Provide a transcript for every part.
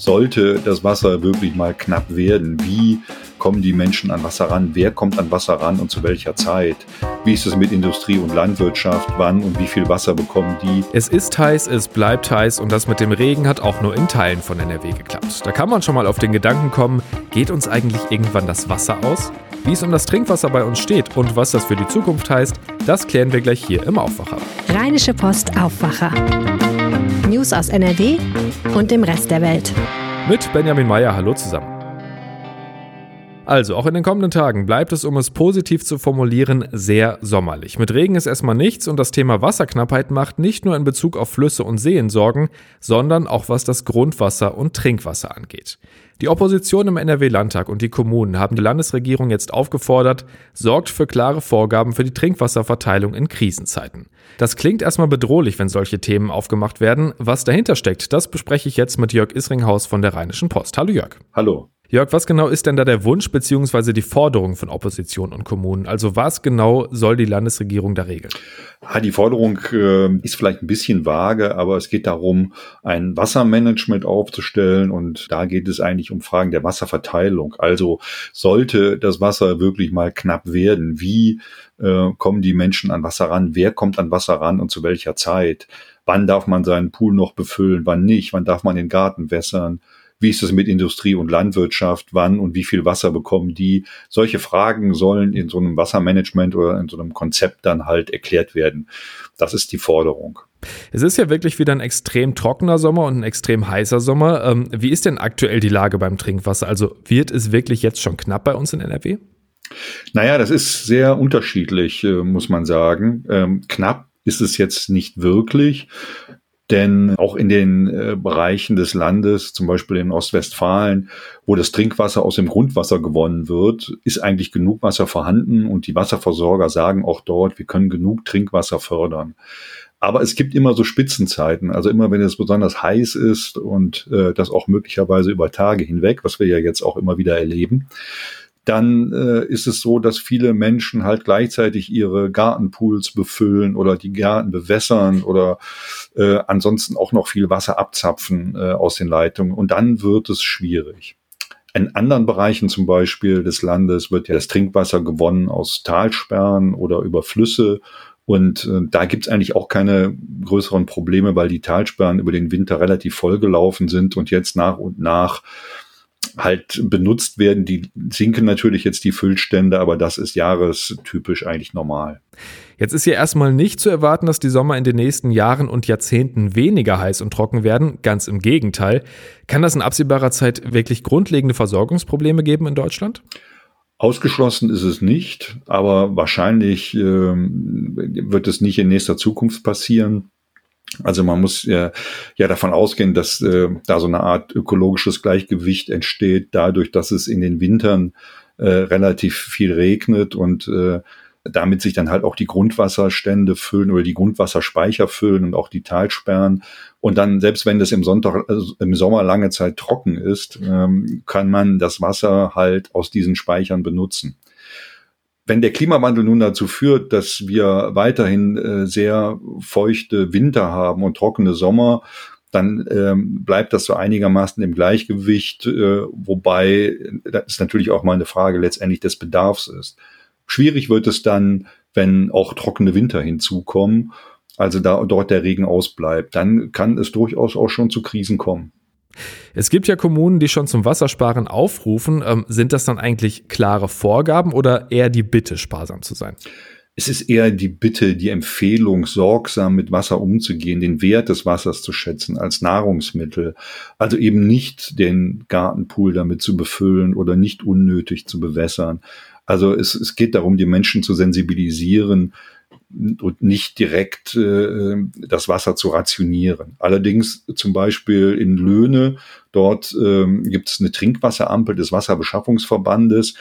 sollte das Wasser wirklich mal knapp werden, wie kommen die Menschen an Wasser ran, wer kommt an Wasser ran und zu welcher Zeit, wie ist es mit Industrie und Landwirtschaft, wann und wie viel Wasser bekommen die. Es ist heiß, es bleibt heiß und das mit dem Regen hat auch nur in Teilen von NRW geklappt. Da kann man schon mal auf den Gedanken kommen, geht uns eigentlich irgendwann das Wasser aus? Wie es um das Trinkwasser bei uns steht und was das für die Zukunft heißt, das klären wir gleich hier im Aufwacher. Rheinische Post Aufwacher. News aus NRW und dem Rest der Welt. Mit Benjamin Meyer, hallo zusammen. Also, auch in den kommenden Tagen bleibt es, um es positiv zu formulieren, sehr sommerlich. Mit Regen ist erstmal nichts und das Thema Wasserknappheit macht nicht nur in Bezug auf Flüsse und Seen Sorgen, sondern auch was das Grundwasser und Trinkwasser angeht. Die Opposition im NRW-Landtag und die Kommunen haben die Landesregierung jetzt aufgefordert, sorgt für klare Vorgaben für die Trinkwasserverteilung in Krisenzeiten. Das klingt erstmal bedrohlich, wenn solche Themen aufgemacht werden. Was dahinter steckt, das bespreche ich jetzt mit Jörg Isringhaus von der Rheinischen Post. Hallo Jörg. Hallo. Jörg, was genau ist denn da der Wunsch bzw. die Forderung von Opposition und Kommunen? Also was genau soll die Landesregierung da regeln? Die Forderung äh, ist vielleicht ein bisschen vage, aber es geht darum, ein Wassermanagement aufzustellen und da geht es eigentlich um Fragen der Wasserverteilung. Also sollte das Wasser wirklich mal knapp werden, wie äh, kommen die Menschen an Wasser ran? Wer kommt an Wasser ran und zu welcher Zeit? Wann darf man seinen Pool noch befüllen? Wann nicht? Wann darf man den Garten wässern? Wie ist es mit Industrie und Landwirtschaft? Wann und wie viel Wasser bekommen die? Solche Fragen sollen in so einem Wassermanagement oder in so einem Konzept dann halt erklärt werden. Das ist die Forderung. Es ist ja wirklich wieder ein extrem trockener Sommer und ein extrem heißer Sommer. Ähm, wie ist denn aktuell die Lage beim Trinkwasser? Also wird es wirklich jetzt schon knapp bei uns in NRW? Naja, das ist sehr unterschiedlich, äh, muss man sagen. Ähm, knapp ist es jetzt nicht wirklich. Denn auch in den äh, Bereichen des Landes, zum Beispiel in Ostwestfalen, wo das Trinkwasser aus dem Grundwasser gewonnen wird, ist eigentlich genug Wasser vorhanden und die Wasserversorger sagen auch dort, wir können genug Trinkwasser fördern. Aber es gibt immer so Spitzenzeiten, also immer wenn es besonders heiß ist und äh, das auch möglicherweise über Tage hinweg, was wir ja jetzt auch immer wieder erleben, dann äh, ist es so, dass viele Menschen halt gleichzeitig ihre Gartenpools befüllen oder die Gärten bewässern oder äh, ansonsten auch noch viel Wasser abzapfen äh, aus den Leitungen. Und dann wird es schwierig. In anderen Bereichen zum Beispiel des Landes wird ja das Trinkwasser gewonnen aus Talsperren oder über Flüsse. Und äh, da gibt's eigentlich auch keine größeren Probleme, weil die Talsperren über den Winter relativ vollgelaufen sind und jetzt nach und nach halt benutzt werden. Die sinken natürlich jetzt die Füllstände, aber das ist jahrestypisch eigentlich normal. Jetzt ist ja erstmal nicht zu erwarten, dass die Sommer in den nächsten Jahren und Jahrzehnten weniger heiß und trocken werden. Ganz im Gegenteil. Kann das in absehbarer Zeit wirklich grundlegende Versorgungsprobleme geben in Deutschland? Ausgeschlossen ist es nicht, aber wahrscheinlich äh, wird es nicht in nächster Zukunft passieren. Also man muss äh, ja davon ausgehen, dass äh, da so eine Art ökologisches Gleichgewicht entsteht, dadurch, dass es in den Wintern äh, relativ viel regnet und äh, damit sich dann halt auch die Grundwasserstände füllen oder die Grundwasserspeicher füllen und auch die Talsperren. Und dann, selbst wenn das im, Sonntag, also im Sommer lange Zeit trocken ist, ähm, kann man das Wasser halt aus diesen Speichern benutzen wenn der Klimawandel nun dazu führt, dass wir weiterhin äh, sehr feuchte Winter haben und trockene Sommer, dann ähm, bleibt das so einigermaßen im Gleichgewicht, äh, wobei das natürlich auch mal eine Frage letztendlich des Bedarfs ist. Schwierig wird es dann, wenn auch trockene Winter hinzukommen, also da dort der Regen ausbleibt, dann kann es durchaus auch schon zu Krisen kommen. Es gibt ja Kommunen, die schon zum Wassersparen aufrufen. Ähm, sind das dann eigentlich klare Vorgaben oder eher die Bitte, sparsam zu sein? Es ist eher die Bitte, die Empfehlung, sorgsam mit Wasser umzugehen, den Wert des Wassers zu schätzen als Nahrungsmittel. Also eben nicht den Gartenpool damit zu befüllen oder nicht unnötig zu bewässern. Also es, es geht darum, die Menschen zu sensibilisieren, und nicht direkt äh, das Wasser zu rationieren. Allerdings zum Beispiel in Löhne, dort ähm, gibt es eine Trinkwasserampel des Wasserbeschaffungsverbandes,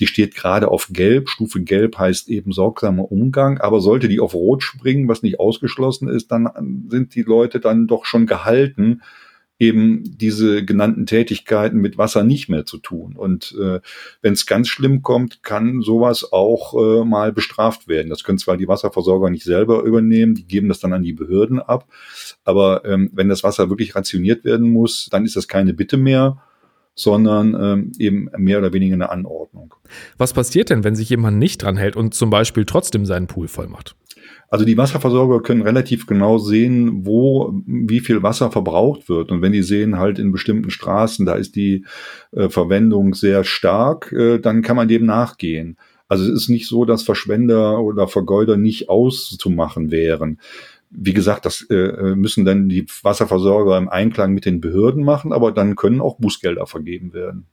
die steht gerade auf Gelb. Stufe Gelb heißt eben sorgsamer Umgang, aber sollte die auf Rot springen, was nicht ausgeschlossen ist, dann sind die Leute dann doch schon gehalten, eben diese genannten Tätigkeiten mit Wasser nicht mehr zu tun. Und äh, wenn es ganz schlimm kommt, kann sowas auch äh, mal bestraft werden. Das können zwar die Wasserversorger nicht selber übernehmen, die geben das dann an die Behörden ab. Aber ähm, wenn das Wasser wirklich rationiert werden muss, dann ist das keine Bitte mehr, sondern ähm, eben mehr oder weniger eine Anordnung. Was passiert denn, wenn sich jemand nicht dran hält und zum Beispiel trotzdem seinen Pool voll macht? Also die Wasserversorger können relativ genau sehen, wo wie viel Wasser verbraucht wird. Und wenn die sehen halt in bestimmten Straßen, da ist die äh, Verwendung sehr stark, äh, dann kann man dem nachgehen. Also es ist nicht so, dass Verschwender oder Vergeuder nicht auszumachen wären. Wie gesagt, das äh, müssen dann die Wasserversorger im Einklang mit den Behörden machen, aber dann können auch Bußgelder vergeben werden.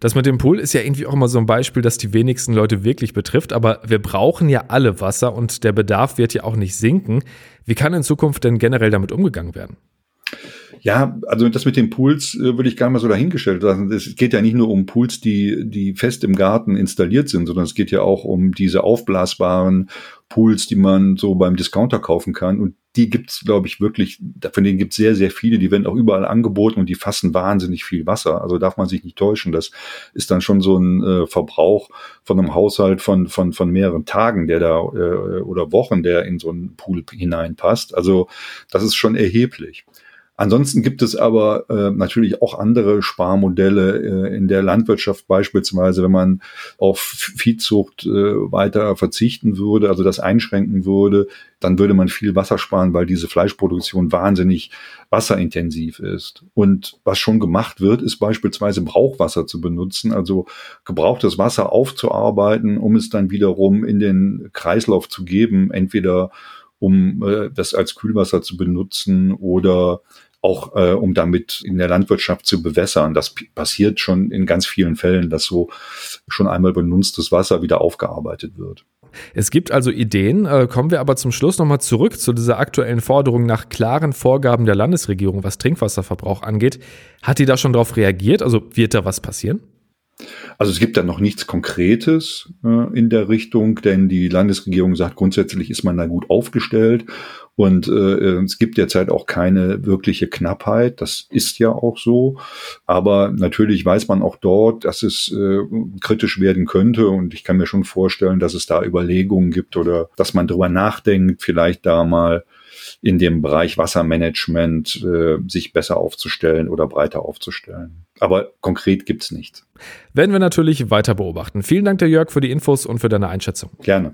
Das mit dem Pool ist ja irgendwie auch immer so ein Beispiel, das die wenigsten Leute wirklich betrifft, aber wir brauchen ja alle Wasser und der Bedarf wird ja auch nicht sinken. Wie kann in Zukunft denn generell damit umgegangen werden? Ja, also das mit den Pools äh, würde ich gar mal so dahingestellt lassen. Es geht ja nicht nur um Pools, die, die fest im Garten installiert sind, sondern es geht ja auch um diese aufblasbaren Pools, die man so beim Discounter kaufen kann. Und die gibt's, glaube ich, wirklich, von denen gibt's sehr, sehr viele, die werden auch überall angeboten und die fassen wahnsinnig viel Wasser. Also darf man sich nicht täuschen. Das ist dann schon so ein äh, Verbrauch von einem Haushalt von, von, von mehreren Tagen, der da äh, oder Wochen, der in so einen Pool hineinpasst. Also das ist schon erheblich. Ansonsten gibt es aber äh, natürlich auch andere Sparmodelle äh, in der Landwirtschaft beispielsweise, wenn man auf Viehzucht äh, weiter verzichten würde, also das einschränken würde, dann würde man viel Wasser sparen, weil diese Fleischproduktion wahnsinnig wasserintensiv ist. Und was schon gemacht wird, ist beispielsweise Brauchwasser zu benutzen, also gebrauchtes Wasser aufzuarbeiten, um es dann wiederum in den Kreislauf zu geben, entweder um äh, das als Kühlwasser zu benutzen oder auch äh, um damit in der Landwirtschaft zu bewässern. Das passiert schon in ganz vielen Fällen, dass so schon einmal benutztes Wasser wieder aufgearbeitet wird. Es gibt also Ideen, äh, kommen wir aber zum Schluss nochmal zurück zu dieser aktuellen Forderung nach klaren Vorgaben der Landesregierung, was Trinkwasserverbrauch angeht. Hat die da schon darauf reagiert? Also wird da was passieren? Also es gibt da noch nichts Konkretes äh, in der Richtung, denn die Landesregierung sagt, grundsätzlich ist man da gut aufgestellt und äh, es gibt derzeit auch keine wirkliche Knappheit. Das ist ja auch so. Aber natürlich weiß man auch dort, dass es äh, kritisch werden könnte. Und ich kann mir schon vorstellen, dass es da Überlegungen gibt oder dass man drüber nachdenkt, vielleicht da mal in dem Bereich Wassermanagement äh, sich besser aufzustellen oder breiter aufzustellen. Aber konkret gibt's nichts. Werden wir natürlich weiter beobachten. Vielen Dank, der Jörg, für die Infos und für deine Einschätzung. Gerne.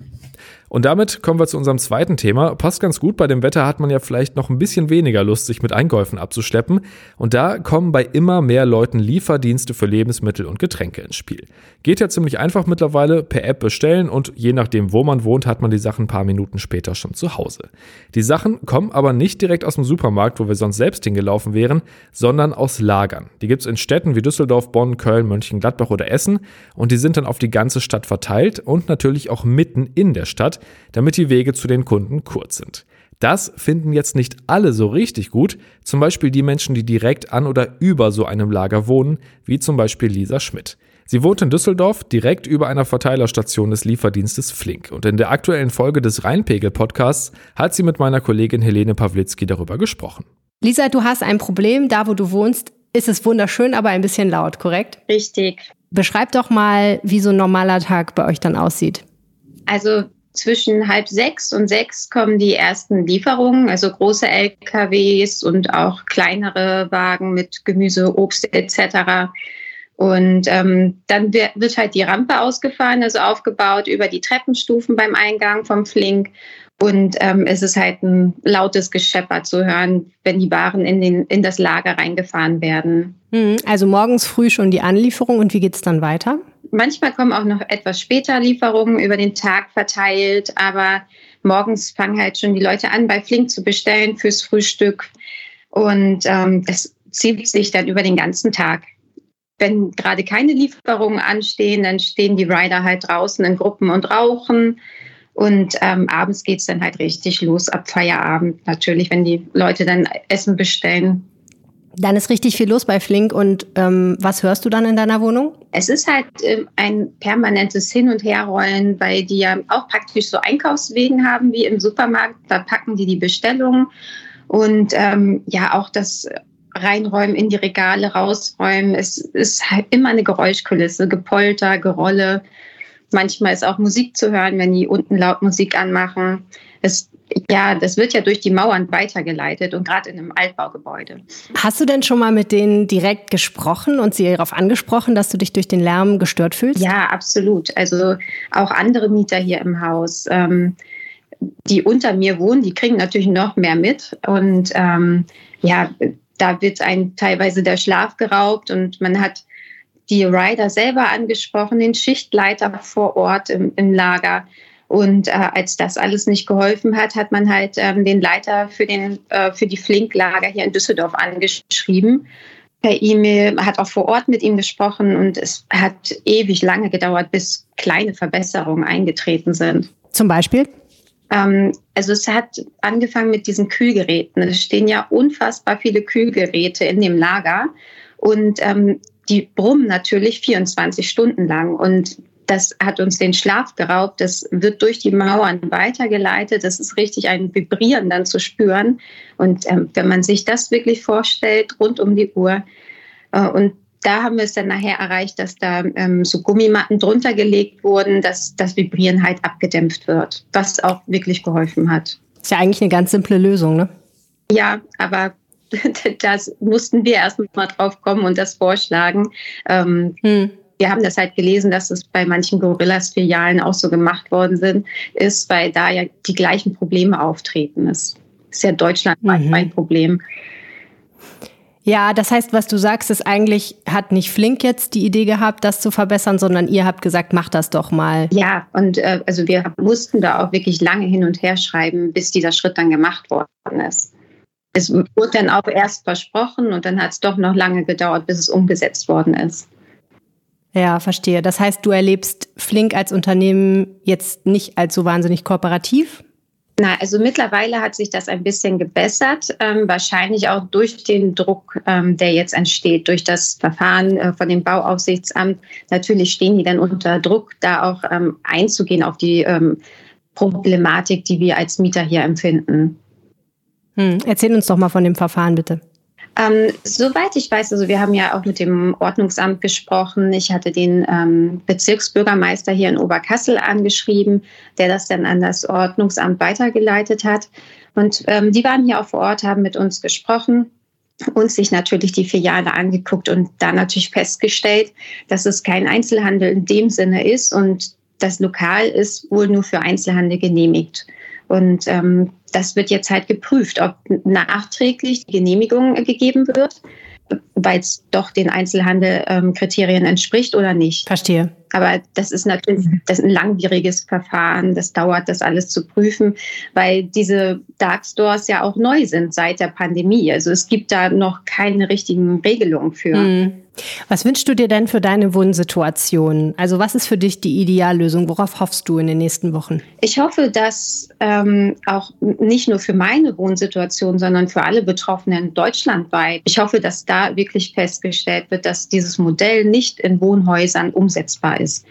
Und damit kommen wir zu unserem zweiten Thema. Passt ganz gut, bei dem Wetter hat man ja vielleicht noch ein bisschen weniger Lust, sich mit Einkäufen abzuschleppen. Und da kommen bei immer mehr Leuten Lieferdienste für Lebensmittel und Getränke ins Spiel. Geht ja ziemlich einfach mittlerweile, per App bestellen und je nachdem, wo man wohnt, hat man die Sachen ein paar Minuten später schon zu Hause. Die Sachen kommen aber nicht direkt aus dem Supermarkt, wo wir sonst selbst hingelaufen wären, sondern aus Lagern. Die gibt's in Städten wie Düsseldorf, Bonn, Köln, Mönchengladbach oder Essen und die sind dann auf die ganze Stadt verteilt und natürlich auch mitten in der Stadt, damit die Wege zu den Kunden kurz sind. Das finden jetzt nicht alle so richtig gut, zum Beispiel die Menschen, die direkt an oder über so einem Lager wohnen, wie zum Beispiel Lisa Schmidt. Sie wohnt in Düsseldorf direkt über einer Verteilerstation des Lieferdienstes Flink. Und in der aktuellen Folge des Rheinpegel-Podcasts hat sie mit meiner Kollegin Helene Pawlitzki darüber gesprochen. Lisa, du hast ein Problem. Da, wo du wohnst, ist es wunderschön, aber ein bisschen laut, korrekt? Richtig. Beschreib doch mal, wie so ein normaler Tag bei euch dann aussieht. Also zwischen halb sechs und sechs kommen die ersten Lieferungen, also große LKWs und auch kleinere Wagen mit Gemüse, Obst etc. Und ähm, dann wird halt die Rampe ausgefahren, also aufgebaut über die Treppenstufen beim Eingang vom Flink. Und ähm, es ist halt ein lautes Geschepper zu hören, wenn die Waren in, den, in das Lager reingefahren werden. Mhm. Also morgens früh schon die Anlieferung und wie geht es dann weiter? Manchmal kommen auch noch etwas später Lieferungen über den Tag verteilt, aber morgens fangen halt schon die Leute an, bei Flink zu bestellen fürs Frühstück. Und ähm, das zieht sich dann über den ganzen Tag. Wenn gerade keine Lieferungen anstehen, dann stehen die Rider halt draußen in Gruppen und rauchen. Und ähm, abends geht es dann halt richtig los, ab Feierabend natürlich, wenn die Leute dann Essen bestellen. Dann ist richtig viel los bei Flink. Und ähm, was hörst du dann in deiner Wohnung? Es ist halt äh, ein permanentes Hin- und Herrollen, weil die ja auch praktisch so Einkaufswegen haben wie im Supermarkt. Da packen die die Bestellungen. Und ähm, ja, auch das reinräumen, in die Regale rausräumen. Es ist halt immer eine Geräuschkulisse, Gepolter, Gerolle. Manchmal ist auch Musik zu hören, wenn die unten laut Musik anmachen. Es, ja, das wird ja durch die Mauern weitergeleitet und gerade in einem Altbaugebäude. Hast du denn schon mal mit denen direkt gesprochen und sie darauf angesprochen, dass du dich durch den Lärm gestört fühlst? Ja, absolut. Also auch andere Mieter hier im Haus. Ähm, die unter mir wohnen, die kriegen natürlich noch mehr mit. Und ähm, ja, da wird ein teilweise der Schlaf geraubt und man hat die Rider selber angesprochen, den Schichtleiter vor Ort im, im Lager. Und äh, als das alles nicht geholfen hat, hat man halt ähm, den Leiter für, den, äh, für die Flinklager hier in Düsseldorf angeschrieben per E-Mail, hat auch vor Ort mit ihm gesprochen und es hat ewig lange gedauert, bis kleine Verbesserungen eingetreten sind. Zum Beispiel? Ähm, also es hat angefangen mit diesen Kühlgeräten. Es stehen ja unfassbar viele Kühlgeräte in dem Lager und ähm, die brummen natürlich 24 Stunden lang und das hat uns den Schlaf geraubt. Das wird durch die Mauern weitergeleitet. Das ist richtig ein Vibrieren dann zu spüren. Und ähm, wenn man sich das wirklich vorstellt, rund um die Uhr, äh, und da haben wir es dann nachher erreicht, dass da ähm, so Gummimatten drunter gelegt wurden, dass das Vibrieren halt abgedämpft wird, was auch wirklich geholfen hat. Ist ja eigentlich eine ganz simple Lösung, ne? Ja, aber das mussten wir erst mal drauf kommen und das vorschlagen. Ähm, hm. Wir haben das halt gelesen, dass es bei manchen Gorillas-Filialen auch so gemacht worden sind, ist, weil da ja die gleichen Probleme auftreten. Das ist ja deutschlandweit mhm. ein Problem. Ja, das heißt, was du sagst, ist eigentlich, hat nicht Flink jetzt die Idee gehabt, das zu verbessern, sondern ihr habt gesagt, mach das doch mal. Ja, und äh, also wir mussten da auch wirklich lange hin und her schreiben, bis dieser Schritt dann gemacht worden ist. Es wurde dann auch erst versprochen und dann hat es doch noch lange gedauert, bis es umgesetzt worden ist. Ja, verstehe. Das heißt, du erlebst Flink als Unternehmen jetzt nicht als so wahnsinnig kooperativ? Na, also mittlerweile hat sich das ein bisschen gebessert, ähm, wahrscheinlich auch durch den Druck, ähm, der jetzt entsteht, durch das Verfahren äh, von dem Bauaufsichtsamt. Natürlich stehen die dann unter Druck, da auch ähm, einzugehen auf die ähm, Problematik, die wir als Mieter hier empfinden. Hm, erzähl uns doch mal von dem Verfahren, bitte. Ähm, soweit ich weiß, also wir haben ja auch mit dem Ordnungsamt gesprochen. Ich hatte den ähm, Bezirksbürgermeister hier in Oberkassel angeschrieben, der das dann an das Ordnungsamt weitergeleitet hat. Und ähm, die waren hier auch vor Ort, haben mit uns gesprochen uns sich natürlich die Filiale angeguckt und da natürlich festgestellt, dass es kein Einzelhandel in dem Sinne ist und das Lokal ist wohl nur für Einzelhandel genehmigt. Und ähm, das wird jetzt halt geprüft, ob nachträglich die Genehmigung gegeben wird, weil es doch den Einzelhandel-Kriterien ähm, entspricht oder nicht. Verstehe. Aber das ist natürlich das ist ein langwieriges Verfahren. Das dauert, das alles zu prüfen, weil diese Dark Stores ja auch neu sind seit der Pandemie. Also es gibt da noch keine richtigen Regelungen für. Mhm. Was wünschst du dir denn für deine Wohnsituation? Also was ist für dich die Ideallösung? Worauf hoffst du in den nächsten Wochen? Ich hoffe, dass ähm, auch nicht nur für meine Wohnsituation, sondern für alle Betroffenen deutschlandweit, ich hoffe, dass da wirklich festgestellt wird, dass dieses Modell nicht in Wohnhäusern umsetzbar ist.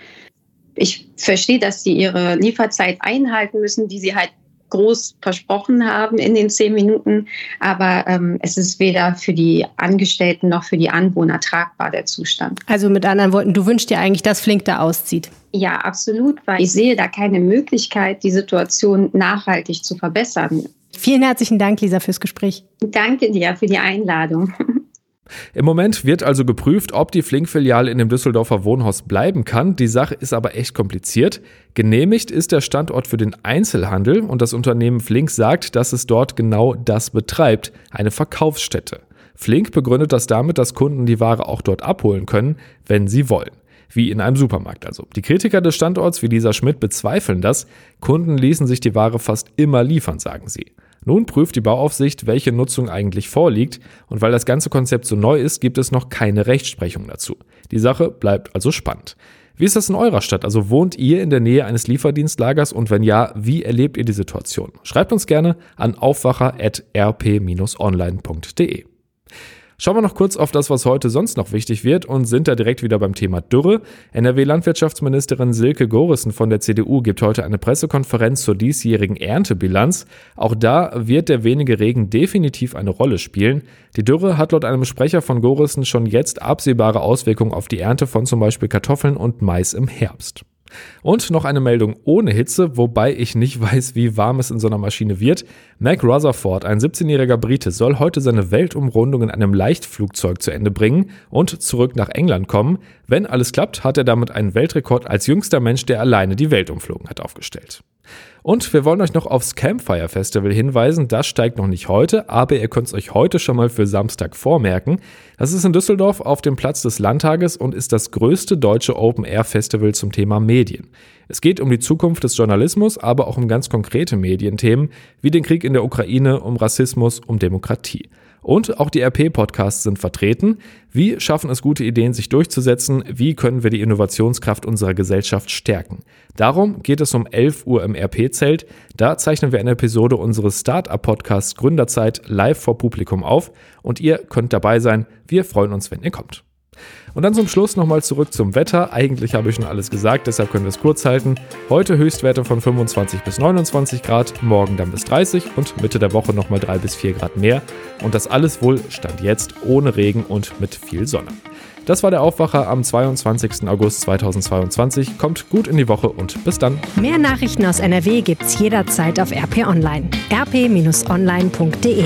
Ich verstehe, dass sie ihre Lieferzeit einhalten müssen, die sie halt groß versprochen haben in den zehn Minuten. Aber ähm, es ist weder für die Angestellten noch für die Anwohner tragbar, der Zustand. Also mit anderen Worten, du wünschst dir eigentlich, dass Flink da auszieht. Ja, absolut, weil ich sehe da keine Möglichkeit, die Situation nachhaltig zu verbessern. Vielen herzlichen Dank, Lisa, fürs Gespräch. Danke dir für die Einladung. Im Moment wird also geprüft, ob die Flink-Filiale in dem Düsseldorfer Wohnhaus bleiben kann. Die Sache ist aber echt kompliziert. Genehmigt ist der Standort für den Einzelhandel und das Unternehmen Flink sagt, dass es dort genau das betreibt, eine Verkaufsstätte. Flink begründet das damit, dass Kunden die Ware auch dort abholen können, wenn sie wollen. Wie in einem Supermarkt also. Die Kritiker des Standorts wie Lisa Schmidt bezweifeln das. Kunden ließen sich die Ware fast immer liefern, sagen sie. Nun prüft die Bauaufsicht, welche Nutzung eigentlich vorliegt, und weil das ganze Konzept so neu ist, gibt es noch keine Rechtsprechung dazu. Die Sache bleibt also spannend. Wie ist das in eurer Stadt? Also wohnt ihr in der Nähe eines Lieferdienstlagers und wenn ja, wie erlebt ihr die Situation? Schreibt uns gerne an aufwacher.rp-online.de. Schauen wir noch kurz auf das, was heute sonst noch wichtig wird und sind da direkt wieder beim Thema Dürre. NRW-Landwirtschaftsministerin Silke Gorissen von der CDU gibt heute eine Pressekonferenz zur diesjährigen Erntebilanz. Auch da wird der wenige Regen definitiv eine Rolle spielen. Die Dürre hat laut einem Sprecher von Gorissen schon jetzt absehbare Auswirkungen auf die Ernte von zum Beispiel Kartoffeln und Mais im Herbst. Und noch eine Meldung ohne Hitze, wobei ich nicht weiß, wie warm es in so einer Maschine wird. Mac Rutherford, ein 17-jähriger Brite, soll heute seine Weltumrundung in einem Leichtflugzeug zu Ende bringen und zurück nach England kommen. Wenn alles klappt, hat er damit einen Weltrekord als jüngster Mensch, der alleine die Welt umflogen hat, aufgestellt. Und wir wollen euch noch aufs Campfire Festival hinweisen. Das steigt noch nicht heute, aber ihr könnt es euch heute schon mal für Samstag vormerken. Das ist in Düsseldorf auf dem Platz des Landtages und ist das größte deutsche Open Air Festival zum Thema Medien. Es geht um die Zukunft des Journalismus, aber auch um ganz konkrete Medienthemen wie den Krieg in der Ukraine, um Rassismus, um Demokratie. Und auch die RP-Podcasts sind vertreten. Wie schaffen es gute Ideen, sich durchzusetzen? Wie können wir die Innovationskraft unserer Gesellschaft stärken? Darum geht es um 11 Uhr im RP-Zelt. Da zeichnen wir eine Episode unseres Startup-Podcasts Gründerzeit live vor Publikum auf und ihr könnt dabei sein. Wir freuen uns, wenn ihr kommt. Und dann zum Schluss nochmal zurück zum Wetter. Eigentlich habe ich schon alles gesagt, deshalb können wir es kurz halten. Heute Höchstwerte von 25 bis 29 Grad, morgen dann bis 30 und Mitte der Woche nochmal 3 bis 4 Grad mehr. Und das alles wohl Stand jetzt ohne Regen und mit viel Sonne. Das war der Aufwacher am 22. August 2022. Kommt gut in die Woche und bis dann. Mehr Nachrichten aus NRW gibt's jederzeit auf RP Online. rp-online.de